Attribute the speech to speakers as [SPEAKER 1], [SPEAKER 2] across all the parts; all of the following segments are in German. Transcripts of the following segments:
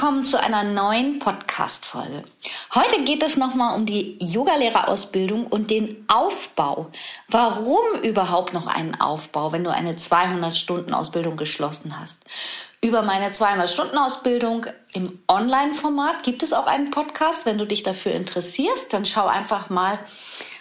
[SPEAKER 1] Willkommen zu einer neuen Podcast-Folge. Heute geht es nochmal um die Yogalehrerausbildung und den Aufbau. Warum überhaupt noch einen Aufbau, wenn du eine 200-Stunden-Ausbildung geschlossen hast? Über meine 200-Stunden-Ausbildung im Online-Format gibt es auch einen Podcast. Wenn du dich dafür interessierst, dann schau einfach mal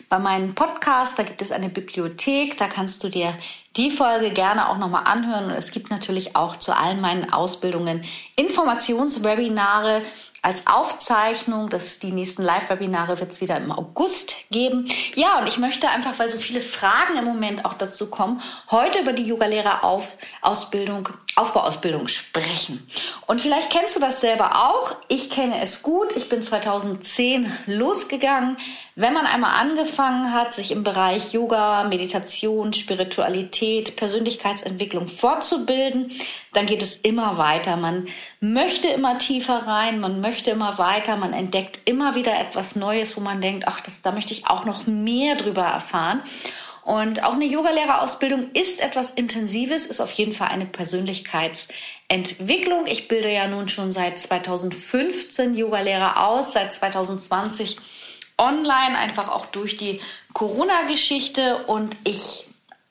[SPEAKER 1] bei meinem Podcast, da gibt es eine Bibliothek, da kannst du dir die Folge gerne auch nochmal anhören. Und es gibt natürlich auch zu allen meinen Ausbildungen Informationswebinare als Aufzeichnung. Das die nächsten Live-Webinare wird es wieder im August geben. Ja, und ich möchte einfach, weil so viele Fragen im Moment auch dazu kommen, heute über die Yoga-Lehrer-Ausbildung, Aufbauausbildung sprechen. Und vielleicht kennst du das selber auch. Ich kenne es gut. Ich bin 2010 losgegangen. Wenn man einmal angefangen hat, sich im Bereich Yoga, Meditation, Spiritualität, Persönlichkeitsentwicklung fortzubilden, dann geht es immer weiter. Man möchte immer tiefer rein, man möchte immer weiter, man entdeckt immer wieder etwas Neues, wo man denkt, ach, das, da möchte ich auch noch mehr drüber erfahren. Und auch eine Yogalehrerausbildung ist etwas Intensives, ist auf jeden Fall eine Persönlichkeitsentwicklung. Ich bilde ja nun schon seit 2015 Yogalehrer aus, seit 2020 online, einfach auch durch die Corona-Geschichte und ich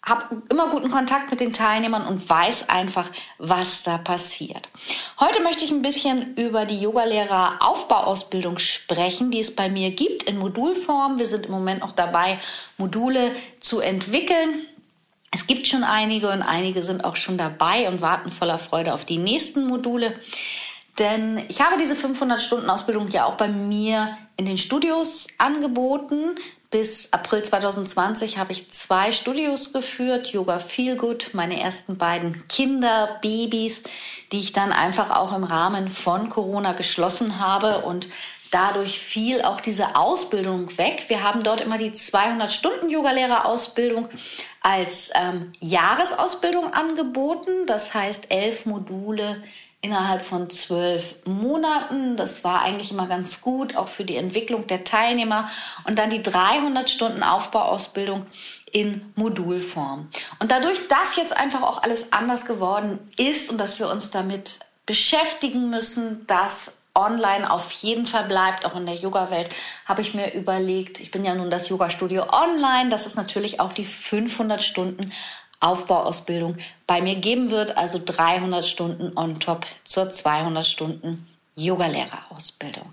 [SPEAKER 1] habe immer guten Kontakt mit den Teilnehmern und weiß einfach, was da passiert. Heute möchte ich ein bisschen über die Yogalehrer Aufbauausbildung sprechen, die es bei mir gibt in Modulform. Wir sind im Moment noch dabei, Module zu entwickeln. Es gibt schon einige und einige sind auch schon dabei und warten voller Freude auf die nächsten Module. Denn ich habe diese 500 Stunden Ausbildung ja auch bei mir in den Studios angeboten. Bis April 2020 habe ich zwei Studios geführt, Yoga Feel Good, meine ersten beiden Kinder, Babys, die ich dann einfach auch im Rahmen von Corona geschlossen habe und dadurch fiel auch diese Ausbildung weg. Wir haben dort immer die 200 Stunden Yogalehrerausbildung als ähm, Jahresausbildung angeboten, das heißt elf Module innerhalb von zwölf Monaten. Das war eigentlich immer ganz gut, auch für die Entwicklung der Teilnehmer. Und dann die 300 Stunden Aufbauausbildung in Modulform. Und dadurch, dass jetzt einfach auch alles anders geworden ist und dass wir uns damit beschäftigen müssen, dass online auf jeden Fall bleibt, auch in der Yoga-Welt, habe ich mir überlegt, ich bin ja nun das Yoga-Studio online, das ist natürlich auch die 500 Stunden Aufbauausbildung bei mir geben wird, also 300 Stunden on top zur 200 Stunden Yogalehrerausbildung.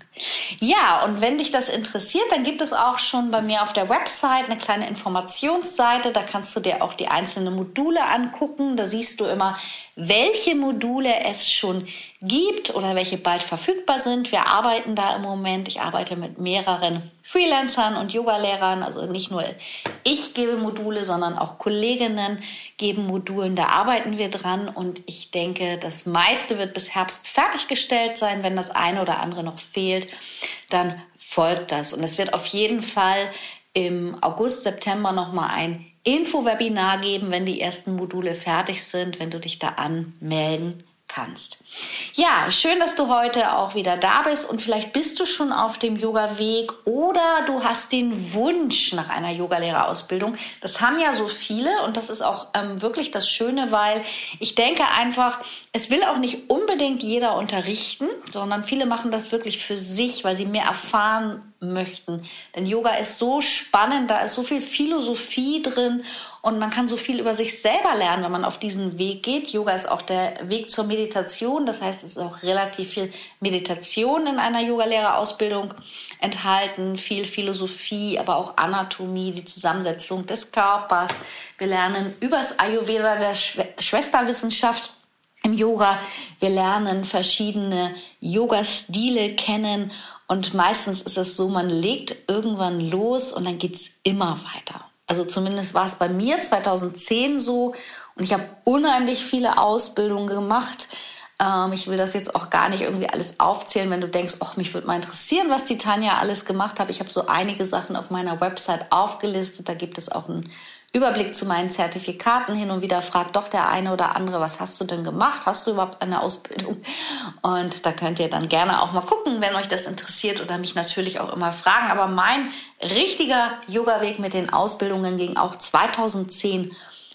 [SPEAKER 1] Ja, und wenn dich das interessiert, dann gibt es auch schon bei mir auf der Website eine kleine Informationsseite. Da kannst du dir auch die einzelnen Module angucken. Da siehst du immer, welche Module es schon gibt oder welche bald verfügbar sind. Wir arbeiten da im Moment. Ich arbeite mit mehreren Freelancern und Yogalehrern. Also nicht nur ich gebe Module, sondern auch Kolleginnen geben Modulen. Da arbeiten wir dran und ich denke, das meiste wird bis Herbst fertiggestellt sein. Wenn das eine oder andere noch fehlt, dann folgt das. Und es wird auf jeden Fall im August, September nochmal ein Info-Webinar geben, wenn die ersten Module fertig sind, wenn du dich da anmelden kannst. Ja, schön, dass du heute auch wieder da bist und vielleicht bist du schon auf dem Yoga-Weg oder du hast den Wunsch nach einer Yogalehrerausbildung. Das haben ja so viele und das ist auch ähm, wirklich das Schöne, weil ich denke einfach, es will auch nicht unbedingt jeder unterrichten, sondern viele machen das wirklich für sich, weil sie mehr erfahren möchten. Denn Yoga ist so spannend, da ist so viel Philosophie drin und man kann so viel über sich selber lernen, wenn man auf diesen Weg geht. Yoga ist auch der Weg zur Meditation, das heißt, es ist auch relativ viel Meditation in einer Yogalehrerausbildung enthalten, viel Philosophie, aber auch Anatomie, die Zusammensetzung des Körpers. Wir lernen übers Ayurveda der Schwesterwissenschaft im Yoga. Wir lernen verschiedene Yoga-Stile kennen und meistens ist es so, man legt irgendwann los und dann geht's immer weiter. Also zumindest war es bei mir 2010 so Und ich habe unheimlich viele Ausbildungen gemacht. Ähm, ich will das jetzt auch gar nicht irgendwie alles aufzählen, wenn du denkst, ach, mich würde mal interessieren, was die Tanja alles gemacht hat. Ich habe so einige Sachen auf meiner Website aufgelistet. Da gibt es auch einen Überblick zu meinen Zertifikaten hin und wieder fragt doch der eine oder andere, was hast du denn gemacht? Hast du überhaupt eine Ausbildung? Und da könnt ihr dann gerne auch mal gucken, wenn euch das interessiert oder mich natürlich auch immer fragen. Aber mein richtiger Yoga-Weg mit den Ausbildungen ging auch 2010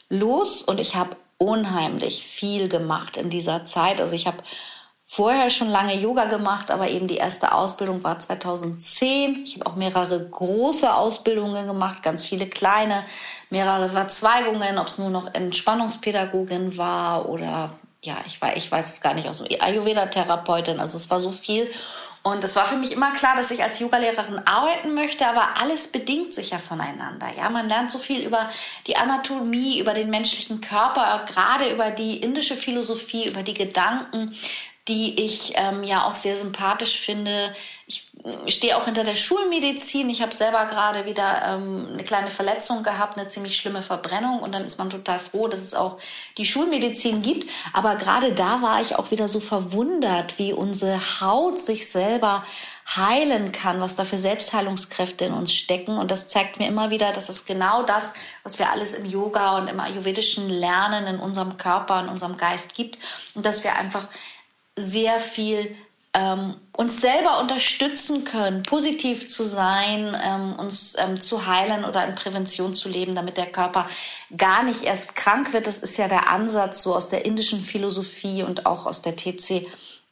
[SPEAKER 1] los und ich habe unheimlich viel gemacht in dieser Zeit. Also ich habe vorher schon lange Yoga gemacht, aber eben die erste Ausbildung war 2010. Ich habe auch mehrere große Ausbildungen gemacht, ganz viele kleine, mehrere Verzweigungen, ob es nur noch Entspannungspädagogin war oder ja, ich weiß, ich weiß es gar nicht, aus Ayurveda-Therapeutin. Also es war so viel. Und es war für mich immer klar, dass ich als Yogalehrerin arbeiten möchte, aber alles bedingt sich ja voneinander. Ja, man lernt so viel über die Anatomie, über den menschlichen Körper, gerade über die indische Philosophie, über die Gedanken, die ich ähm, ja auch sehr sympathisch finde. Ich stehe auch hinter der Schulmedizin. Ich habe selber gerade wieder ähm, eine kleine Verletzung gehabt, eine ziemlich schlimme Verbrennung. Und dann ist man total froh, dass es auch die Schulmedizin gibt. Aber gerade da war ich auch wieder so verwundert, wie unsere Haut sich selber heilen kann, was da für Selbstheilungskräfte in uns stecken. Und das zeigt mir immer wieder, dass es genau das, was wir alles im Yoga und im ayurvedischen Lernen in unserem Körper, in unserem Geist gibt. Und dass wir einfach sehr viel ähm, uns selber unterstützen können, positiv zu sein, ähm, uns ähm, zu heilen oder in Prävention zu leben, damit der Körper gar nicht erst krank wird. Das ist ja der Ansatz so aus der indischen Philosophie und auch aus der TC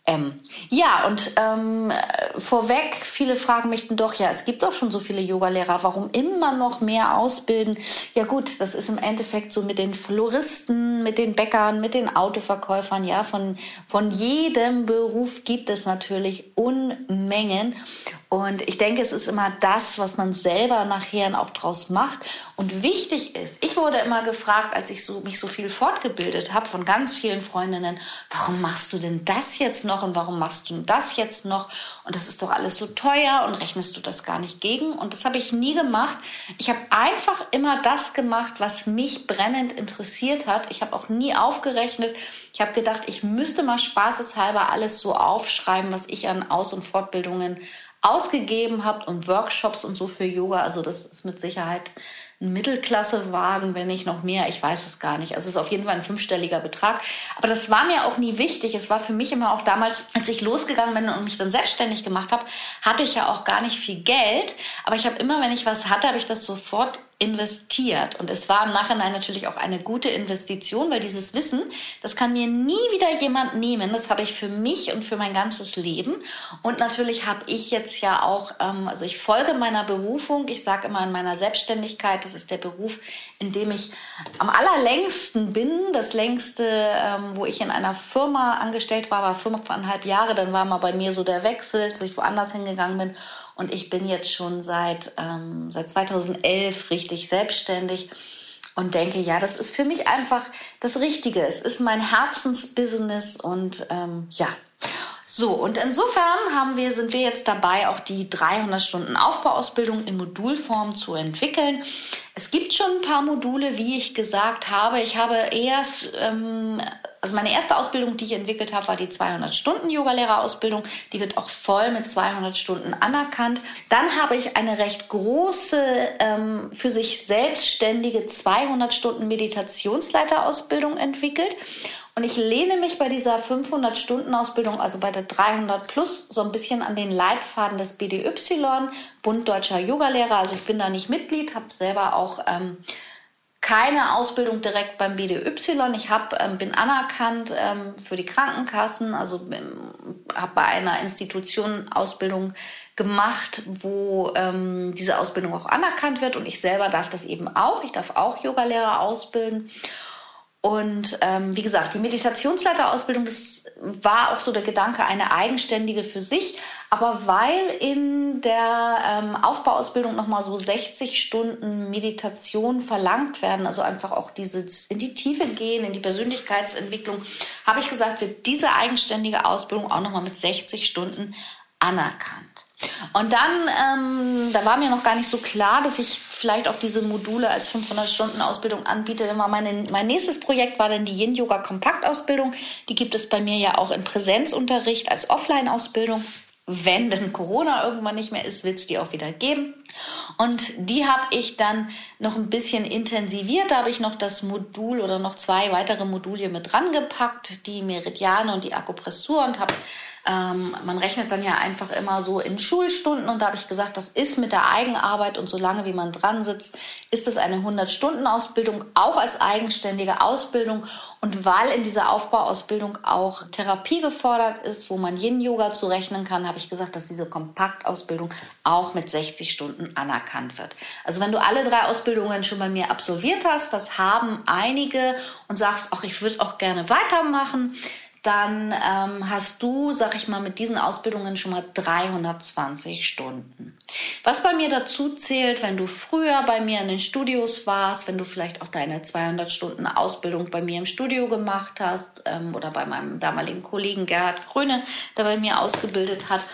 [SPEAKER 1] M. Ja, und ähm, vorweg, viele fragen mich doch, ja, es gibt doch schon so viele Yogalehrer, warum immer noch mehr ausbilden? Ja gut, das ist im Endeffekt so mit den Floristen, mit den Bäckern, mit den Autoverkäufern, ja, von, von jedem Beruf gibt es natürlich Unmengen. Und ich denke, es ist immer das, was man selber nachher auch draus macht. Und wichtig ist, ich wurde immer gefragt, als ich so, mich so viel fortgebildet habe von ganz vielen Freundinnen, warum machst du denn das jetzt noch und warum machst du das jetzt noch? Und das ist doch alles so teuer und rechnest du das gar nicht gegen? Und das habe ich nie gemacht. Ich habe einfach immer das gemacht, was mich brennend interessiert hat. Ich habe auch nie aufgerechnet. Ich habe gedacht, ich müsste mal spaßeshalber alles so aufschreiben, was ich an Aus- und Fortbildungen ausgegeben habt und Workshops und so für Yoga. Also das ist mit Sicherheit ein Mittelklassewagen, wenn nicht noch mehr. Ich weiß es gar nicht. Also es ist auf jeden Fall ein fünfstelliger Betrag. Aber das war mir auch nie wichtig. Es war für mich immer auch damals, als ich losgegangen bin und mich dann selbstständig gemacht habe, hatte ich ja auch gar nicht viel Geld. Aber ich habe immer, wenn ich was hatte, habe ich das sofort investiert. Und es war im Nachhinein natürlich auch eine gute Investition, weil dieses Wissen, das kann mir nie wieder jemand nehmen. Das habe ich für mich und für mein ganzes Leben. Und natürlich habe ich jetzt ja auch, ähm, also ich folge meiner Berufung. Ich sage immer in meiner Selbstständigkeit, das ist der Beruf, in dem ich am allerlängsten bin. Das längste, ähm, wo ich in einer Firma angestellt war, war fünfeinhalb Jahre. Dann war mal bei mir so der Wechsel, dass ich woanders hingegangen bin. Und ich bin jetzt schon seit, ähm, seit 2011 richtig selbstständig und denke, ja, das ist für mich einfach das Richtige. Es ist mein Herzensbusiness und ähm, ja. So, und insofern haben wir, sind wir jetzt dabei, auch die 300 Stunden Aufbauausbildung in Modulform zu entwickeln. Es gibt schon ein paar Module, wie ich gesagt habe. Ich habe erst ähm, also meine erste Ausbildung, die ich entwickelt habe, war die 200 Stunden Yogalehrerausbildung. Die wird auch voll mit 200 Stunden anerkannt. Dann habe ich eine recht große, ähm, für sich selbstständige 200 Stunden Meditationsleiterausbildung entwickelt. Und ich lehne mich bei dieser 500 Stunden Ausbildung, also bei der 300 plus, so ein bisschen an den Leitfaden des BDY, Bund Deutscher Yogalehrer. Also ich bin da nicht Mitglied, habe selber auch ähm, keine Ausbildung direkt beim BDY. Ich hab, ähm, bin anerkannt ähm, für die Krankenkassen, also ähm, habe bei einer Institution Ausbildung gemacht, wo ähm, diese Ausbildung auch anerkannt wird und ich selber darf das eben auch. Ich darf auch Yogalehrer ausbilden. Und ähm, wie gesagt, die Meditationsleiterausbildung, das war auch so der Gedanke, eine eigenständige für sich. Aber weil in der ähm, Aufbauausbildung nochmal so 60 Stunden Meditation verlangt werden, also einfach auch dieses in die Tiefe gehen, in die Persönlichkeitsentwicklung, habe ich gesagt, wird diese eigenständige Ausbildung auch nochmal mit 60 Stunden anerkannt. Und dann, ähm, da war mir noch gar nicht so klar, dass ich vielleicht auch diese Module als 500-Stunden-Ausbildung anbiete. Dann war meine, mein nächstes Projekt war dann die Yin-Yoga-Kompaktausbildung. Die gibt es bei mir ja auch in Präsenzunterricht als Offline-Ausbildung wenn denn Corona irgendwann nicht mehr ist, wird es die auch wieder geben. Und die habe ich dann noch ein bisschen intensiviert. Da habe ich noch das Modul oder noch zwei weitere Module mit dran gepackt, die Meridiane und die Akupressur und habe ähm, man rechnet dann ja einfach immer so in Schulstunden und da habe ich gesagt, das ist mit der Eigenarbeit und solange wie man dran sitzt, ist es eine 100-Stunden-Ausbildung, auch als eigenständige Ausbildung. Und weil in dieser Aufbauausbildung auch Therapie gefordert ist, wo man Yin-Yoga zurechnen kann, habe ich gesagt, dass diese Kompaktausbildung auch mit 60 Stunden anerkannt wird. Also wenn du alle drei Ausbildungen schon bei mir absolviert hast, das haben einige und sagst, ach, ich würde auch gerne weitermachen, dann ähm, hast du, sag ich mal, mit diesen Ausbildungen schon mal 320 Stunden. Was bei mir dazu zählt, wenn du früher bei mir in den Studios warst, wenn du vielleicht auch deine 200 Stunden Ausbildung bei mir im Studio gemacht hast ähm, oder bei meinem damaligen Kollegen Gerhard Kröne, der bei mir ausgebildet hat,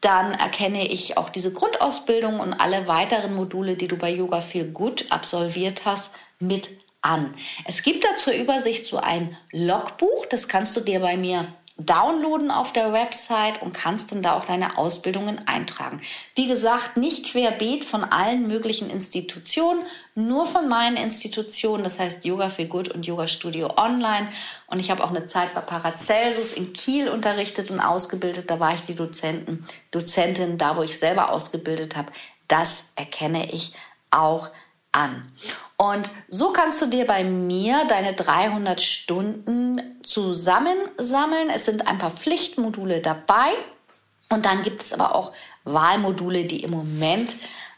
[SPEAKER 1] dann erkenne ich auch diese Grundausbildung und alle weiteren Module, die du bei Yoga Feel Good absolviert hast, mit an. Es gibt da zur Übersicht so ein Logbuch, das kannst du dir bei mir downloaden auf der Website und kannst dann da auch deine Ausbildungen eintragen. Wie gesagt, nicht querbeet von allen möglichen Institutionen, nur von meinen Institutionen, das heißt Yoga für Good und Yoga Studio Online. Und ich habe auch eine Zeit bei Paracelsus in Kiel unterrichtet und ausgebildet. Da war ich die Dozenten, Dozentin, da wo ich selber ausgebildet habe. Das erkenne ich auch an. Und so kannst du dir bei mir deine 300 Stunden zusammensammeln. Es sind ein paar Pflichtmodule dabei. Und dann gibt es aber auch Wahlmodule, die im Moment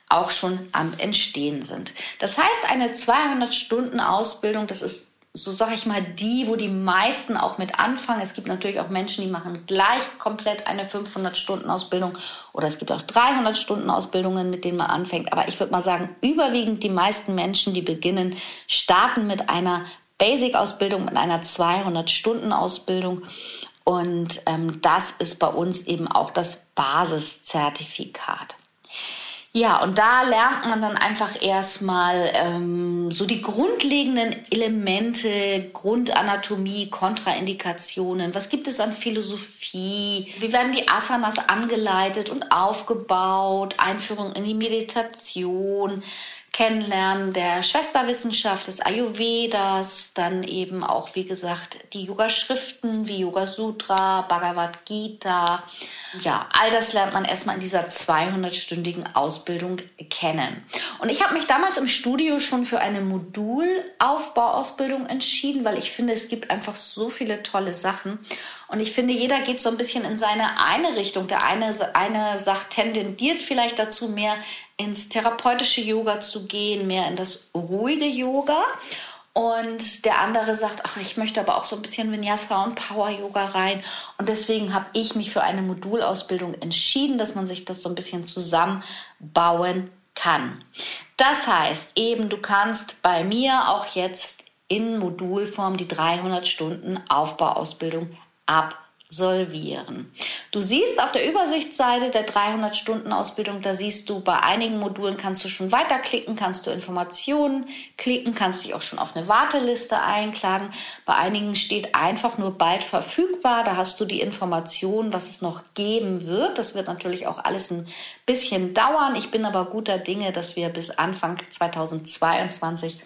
[SPEAKER 1] auch schon am Entstehen sind. Das heißt, eine 200 Stunden Ausbildung, das ist so sage ich mal, die, wo die meisten auch mit anfangen. Es gibt natürlich auch Menschen, die machen gleich komplett eine 500-Stunden-Ausbildung oder es gibt auch 300-Stunden-Ausbildungen, mit denen man anfängt. Aber ich würde mal sagen, überwiegend die meisten Menschen, die beginnen, starten mit einer Basic-Ausbildung, mit einer 200-Stunden-Ausbildung. Und ähm, das ist bei uns eben auch das Basiszertifikat. Ja, und da lernt man dann einfach erstmal ähm, so die grundlegenden Elemente, Grundanatomie, Kontraindikationen. Was gibt es an Philosophie? Wie werden die Asanas angeleitet und aufgebaut? Einführung in die Meditation. Kennenlernen der Schwesterwissenschaft des Ayurvedas, dann eben auch, wie gesagt, die Yoga-Schriften wie Yoga Sutra, Bhagavad Gita. Ja, all das lernt man erstmal in dieser 200-stündigen Ausbildung kennen. Und ich habe mich damals im Studio schon für eine Modulaufbauausbildung entschieden, weil ich finde, es gibt einfach so viele tolle Sachen. Und ich finde, jeder geht so ein bisschen in seine eine Richtung. Der eine, eine sagt, tendendiert vielleicht dazu, mehr ins therapeutische Yoga zu gehen, mehr in das ruhige Yoga. Und der andere sagt, ach, ich möchte aber auch so ein bisschen Vinyasa und Power Yoga rein. Und deswegen habe ich mich für eine Modulausbildung entschieden, dass man sich das so ein bisschen zusammenbauen kann. Das heißt eben, du kannst bei mir auch jetzt in Modulform die 300 Stunden Aufbauausbildung ab absolvieren. Du siehst auf der Übersichtsseite der 300 Stunden Ausbildung, da siehst du, bei einigen Modulen kannst du schon weiterklicken, kannst du Informationen klicken, kannst dich auch schon auf eine Warteliste einklagen. Bei einigen steht einfach nur bald verfügbar, da hast du die Informationen, was es noch geben wird. Das wird natürlich auch alles ein bisschen dauern. Ich bin aber guter Dinge, dass wir bis Anfang 2022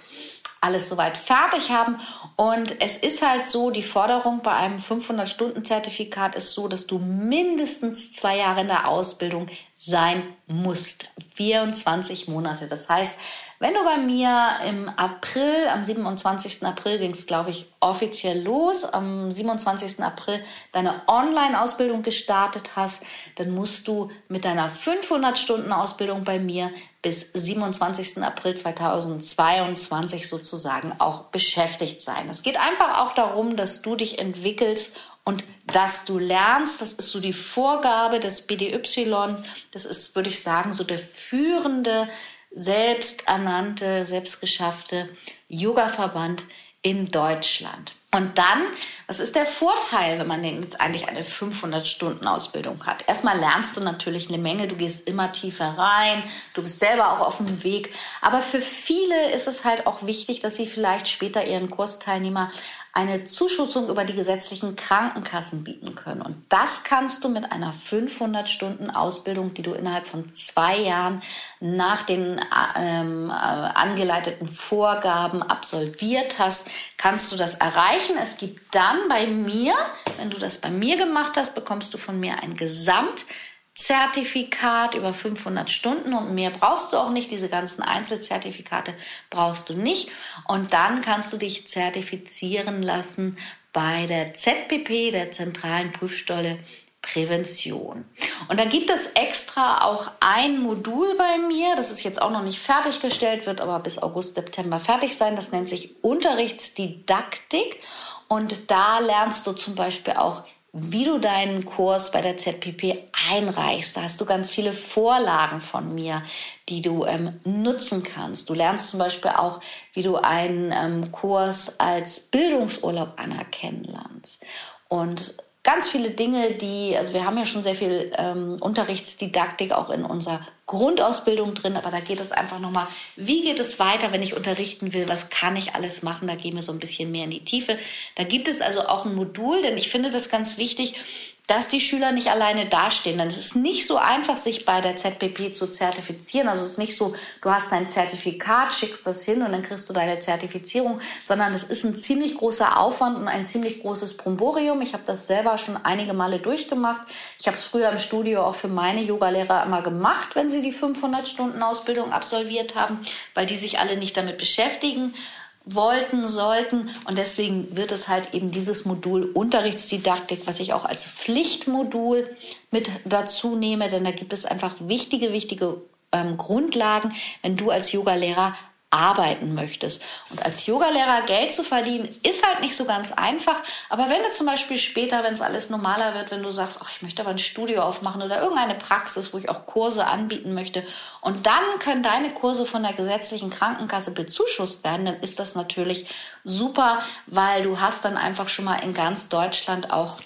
[SPEAKER 1] alles soweit fertig haben. Und es ist halt so, die Forderung bei einem 500-Stunden-Zertifikat ist so, dass du mindestens zwei Jahre in der Ausbildung sein musst. 24 Monate. Das heißt, wenn du bei mir im April, am 27. April ging es, glaube ich, offiziell los, am 27. April deine Online-Ausbildung gestartet hast, dann musst du mit deiner 500-Stunden-Ausbildung bei mir bis 27. April 2022 sozusagen auch beschäftigt sein. Es geht einfach auch darum, dass du dich entwickelst und dass du lernst, das ist so die Vorgabe des BDY, das ist, würde ich sagen, so der führende selbsternannte, selbstgeschaffte Yoga-Verband in Deutschland. Und dann, was ist der Vorteil, wenn man jetzt eigentlich eine 500-Stunden-Ausbildung hat? Erstmal lernst du natürlich eine Menge, du gehst immer tiefer rein, du bist selber auch auf dem Weg. Aber für viele ist es halt auch wichtig, dass sie vielleicht später ihren Kursteilnehmer eine Zuschussung über die gesetzlichen Krankenkassen bieten können. Und das kannst du mit einer 500 Stunden Ausbildung, die du innerhalb von zwei Jahren nach den ähm, äh, angeleiteten Vorgaben absolviert hast, kannst du das erreichen. Es gibt dann bei mir, wenn du das bei mir gemacht hast, bekommst du von mir ein Gesamt Zertifikat über 500 Stunden und mehr brauchst du auch nicht. Diese ganzen Einzelzertifikate brauchst du nicht. Und dann kannst du dich zertifizieren lassen bei der ZPP, der Zentralen Prüfstelle Prävention. Und da gibt es extra auch ein Modul bei mir, das ist jetzt auch noch nicht fertiggestellt, wird aber bis August, September fertig sein. Das nennt sich Unterrichtsdidaktik. Und da lernst du zum Beispiel auch wie du deinen Kurs bei der ZPP einreichst. Da hast du ganz viele Vorlagen von mir, die du ähm, nutzen kannst. Du lernst zum Beispiel auch, wie du einen ähm, Kurs als Bildungsurlaub anerkennen lernst. Und ganz viele Dinge, die, also wir haben ja schon sehr viel ähm, Unterrichtsdidaktik auch in unserer Grundausbildung drin, aber da geht es einfach nochmal, wie geht es weiter, wenn ich unterrichten will, was kann ich alles machen, da gehen wir so ein bisschen mehr in die Tiefe. Da gibt es also auch ein Modul, denn ich finde das ganz wichtig, dass die Schüler nicht alleine dastehen. Denn es ist nicht so einfach, sich bei der ZPP zu zertifizieren. Also es ist nicht so, du hast dein Zertifikat, schickst das hin und dann kriegst du deine Zertifizierung, sondern es ist ein ziemlich großer Aufwand und ein ziemlich großes Bromborium. Ich habe das selber schon einige Male durchgemacht. Ich habe es früher im Studio auch für meine Yogalehrer immer gemacht, wenn sie die 500 Stunden Ausbildung absolviert haben, weil die sich alle nicht damit beschäftigen wollten, sollten. Und deswegen wird es halt eben dieses Modul Unterrichtsdidaktik, was ich auch als Pflichtmodul mit dazu nehme, denn da gibt es einfach wichtige, wichtige ähm, Grundlagen, wenn du als Yogalehrer arbeiten möchtest. Und als Yogalehrer Geld zu verdienen, ist halt nicht so ganz einfach. Aber wenn du zum Beispiel später, wenn es alles normaler wird, wenn du sagst, ach, ich möchte aber ein Studio aufmachen oder irgendeine Praxis, wo ich auch Kurse anbieten möchte, und dann können deine Kurse von der gesetzlichen Krankenkasse bezuschusst werden, dann ist das natürlich super, weil du hast dann einfach schon mal in ganz Deutschland auch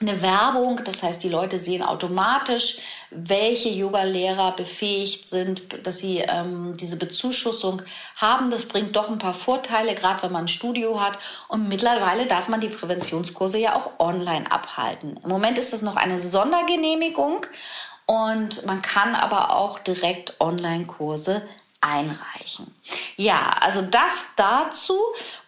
[SPEAKER 1] eine Werbung, das heißt, die Leute sehen automatisch, welche Yoga-Lehrer befähigt sind, dass sie ähm, diese Bezuschussung haben. Das bringt doch ein paar Vorteile, gerade wenn man ein Studio hat. Und mittlerweile darf man die Präventionskurse ja auch online abhalten. Im Moment ist das noch eine Sondergenehmigung und man kann aber auch direkt Online-Kurse einreichen. Ja, also das dazu.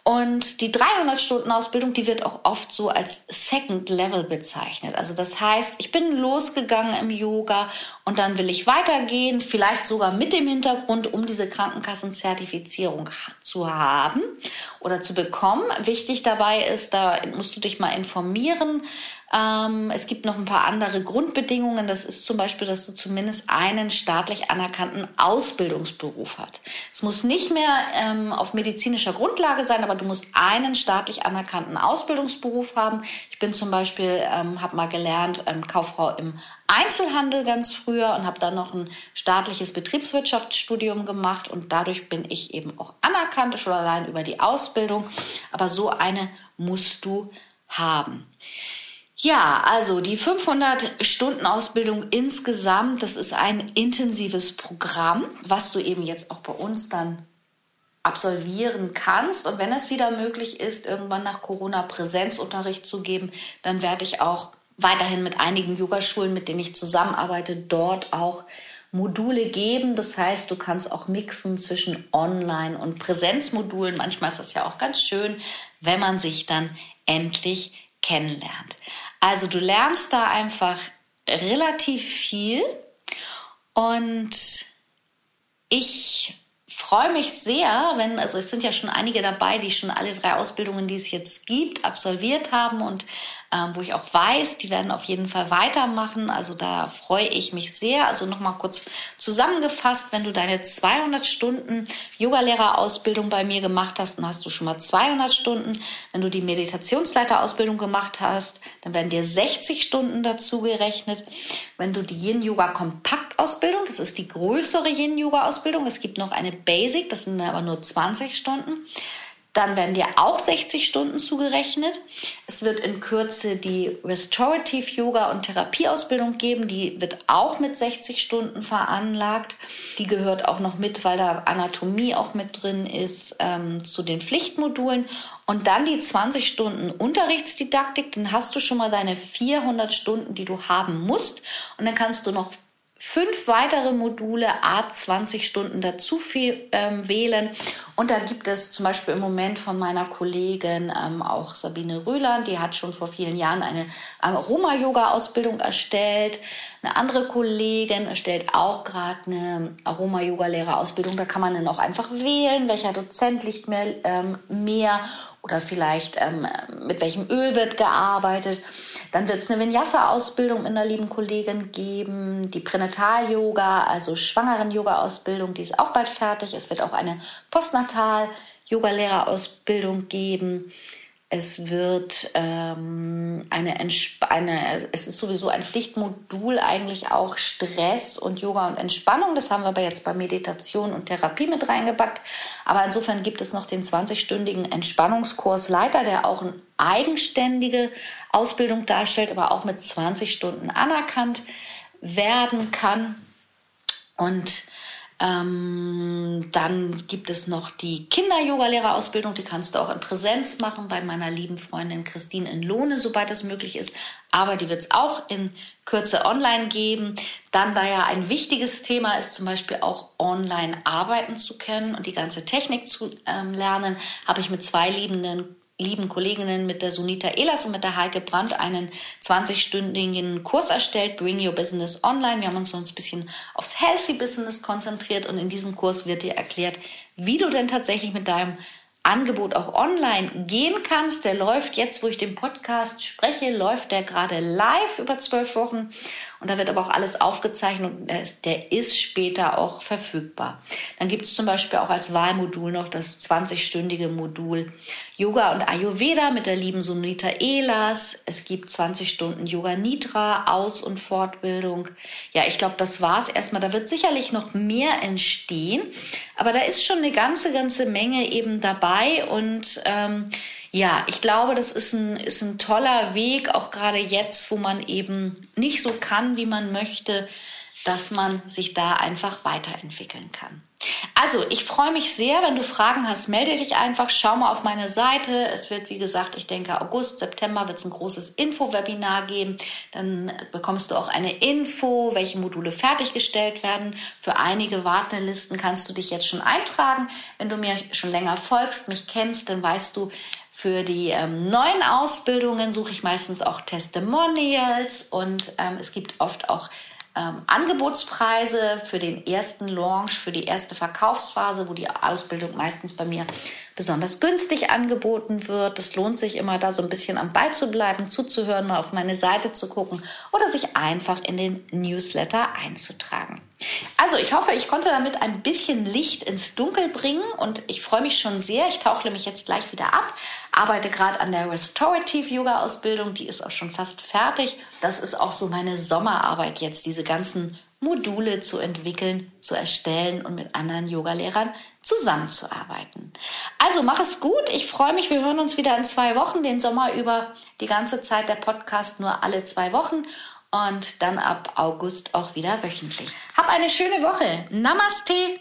[SPEAKER 1] Und die 300-Stunden-Ausbildung, die wird auch oft so als Second Level bezeichnet. Also das heißt, ich bin losgegangen im Yoga und dann will ich weitergehen, vielleicht sogar mit dem Hintergrund, um diese Krankenkassenzertifizierung zu haben oder zu bekommen. Wichtig dabei ist, da musst du dich mal informieren, ähm, es gibt noch ein paar andere Grundbedingungen. Das ist zum Beispiel, dass du zumindest einen staatlich anerkannten Ausbildungsberuf hast. Es muss nicht mehr ähm, auf medizinischer Grundlage sein, aber du musst einen staatlich anerkannten Ausbildungsberuf haben. Ich bin zum Beispiel, ähm, habe mal gelernt, ähm, Kauffrau im Einzelhandel ganz früher und habe dann noch ein staatliches Betriebswirtschaftsstudium gemacht und dadurch bin ich eben auch anerkannt, schon allein über die Ausbildung. Aber so eine musst du haben. Ja, also die 500 Stunden Ausbildung insgesamt, das ist ein intensives Programm, was du eben jetzt auch bei uns dann absolvieren kannst. Und wenn es wieder möglich ist, irgendwann nach Corona Präsenzunterricht zu geben, dann werde ich auch weiterhin mit einigen Yogaschulen, mit denen ich zusammenarbeite, dort auch Module geben. Das heißt, du kannst auch mixen zwischen Online- und Präsenzmodulen. Manchmal ist das ja auch ganz schön, wenn man sich dann endlich kennenlernt. Also du lernst da einfach relativ viel und ich freue mich sehr, wenn, also es sind ja schon einige dabei, die schon alle drei Ausbildungen, die es jetzt gibt, absolviert haben und ähm, wo ich auch weiß, die werden auf jeden Fall weitermachen. Also da freue ich mich sehr. Also nochmal kurz zusammengefasst, wenn du deine 200 Stunden Yogalehrerausbildung bei mir gemacht hast, dann hast du schon mal 200 Stunden. Wenn du die Meditationsleiterausbildung gemacht hast, dann werden dir 60 Stunden dazu gerechnet. Wenn du die Yin-Yoga-Kompaktausbildung, das ist die größere Yin-Yoga-Ausbildung, es gibt noch eine Basic, das sind aber nur 20 Stunden dann werden dir auch 60 Stunden zugerechnet. Es wird in Kürze die Restorative Yoga und Therapieausbildung geben. Die wird auch mit 60 Stunden veranlagt. Die gehört auch noch mit, weil da Anatomie auch mit drin ist, ähm, zu den Pflichtmodulen. Und dann die 20 Stunden Unterrichtsdidaktik. Dann hast du schon mal deine 400 Stunden, die du haben musst. Und dann kannst du noch fünf weitere Module, a 20 Stunden dazu ähm, wählen. Und da gibt es zum Beispiel im Moment von meiner Kollegin ähm, auch Sabine Rühland, die hat schon vor vielen Jahren eine Aroma-Yoga-Ausbildung erstellt. Eine andere Kollegin erstellt auch gerade eine Aroma-Yoga-Lehrerausbildung. Da kann man dann auch einfach wählen, welcher Dozent liegt mir ähm, mehr oder vielleicht ähm, mit welchem Öl wird gearbeitet. Dann wird es eine Vinyasa-Ausbildung mit einer lieben Kollegin geben, die Pränatal-Yoga, also Schwangeren-Yoga-Ausbildung, die ist auch bald fertig. Es wird auch eine Postnatal-Yoga-Lehrerausbildung geben. Es wird ähm, eine, eine, es ist sowieso ein Pflichtmodul eigentlich auch Stress und Yoga und Entspannung. Das haben wir aber jetzt bei Meditation und Therapie mit reingepackt. Aber insofern gibt es noch den 20-stündigen Entspannungskurs Leiter, der auch eine eigenständige Ausbildung darstellt, aber auch mit 20 Stunden anerkannt werden kann. Und ähm, dann gibt es noch die Kinder-Yoga-Lehrerausbildung, die kannst du auch in Präsenz machen bei meiner lieben Freundin Christine in Lohne, sobald das möglich ist. Aber die wird es auch in Kürze online geben. Dann, da ja ein wichtiges Thema ist, zum Beispiel auch online arbeiten zu können und die ganze Technik zu ähm, lernen, habe ich mit zwei liebenden lieben Kolleginnen mit der Sunita Elas und mit der Heike Brandt einen 20-stündigen Kurs erstellt, Bring Your Business Online. Wir haben uns so ein bisschen aufs Healthy Business konzentriert und in diesem Kurs wird dir erklärt, wie du denn tatsächlich mit deinem Angebot auch online gehen kannst. Der läuft jetzt, wo ich den Podcast spreche, läuft der gerade live über zwölf Wochen. Und da wird aber auch alles aufgezeichnet und der ist, später auch verfügbar. Dann gibt es zum Beispiel auch als Wahlmodul noch das 20-stündige Modul Yoga und Ayurveda mit der lieben Sunita Elas. Es gibt 20 Stunden Yoga Nidra, Aus- und Fortbildung. Ja, ich glaube, das war's erstmal. Da wird sicherlich noch mehr entstehen. Aber da ist schon eine ganze, ganze Menge eben dabei und ähm, ja, ich glaube, das ist ein, ist ein toller Weg, auch gerade jetzt, wo man eben nicht so kann, wie man möchte, dass man sich da einfach weiterentwickeln kann. Also, ich freue mich sehr. Wenn du Fragen hast, melde dich einfach. Schau mal auf meine Seite. Es wird, wie gesagt, ich denke, August, September wird es ein großes Info-Webinar geben. Dann bekommst du auch eine Info, welche Module fertiggestellt werden. Für einige Wartelisten kannst du dich jetzt schon eintragen. Wenn du mir schon länger folgst, mich kennst, dann weißt du, für die ähm, neuen Ausbildungen suche ich meistens auch Testimonials und ähm, es gibt oft auch ähm, Angebotspreise für den ersten Launch, für die erste Verkaufsphase, wo die Ausbildung meistens bei mir besonders günstig angeboten wird. Es lohnt sich immer, da so ein bisschen am Ball zu bleiben, zuzuhören, mal auf meine Seite zu gucken oder sich einfach in den Newsletter einzutragen. Also ich hoffe, ich konnte damit ein bisschen Licht ins Dunkel bringen und ich freue mich schon sehr. Ich tauchle mich jetzt gleich wieder ab, arbeite gerade an der Restorative Yoga Ausbildung, die ist auch schon fast fertig. Das ist auch so meine Sommerarbeit jetzt, diese ganzen Module zu entwickeln, zu erstellen und mit anderen Yogalehrern zusammenzuarbeiten. Also mach es gut. Ich freue mich. Wir hören uns wieder in zwei Wochen, den Sommer über die ganze Zeit der Podcast nur alle zwei Wochen und dann ab August auch wieder wöchentlich. Hab eine schöne Woche. Namaste.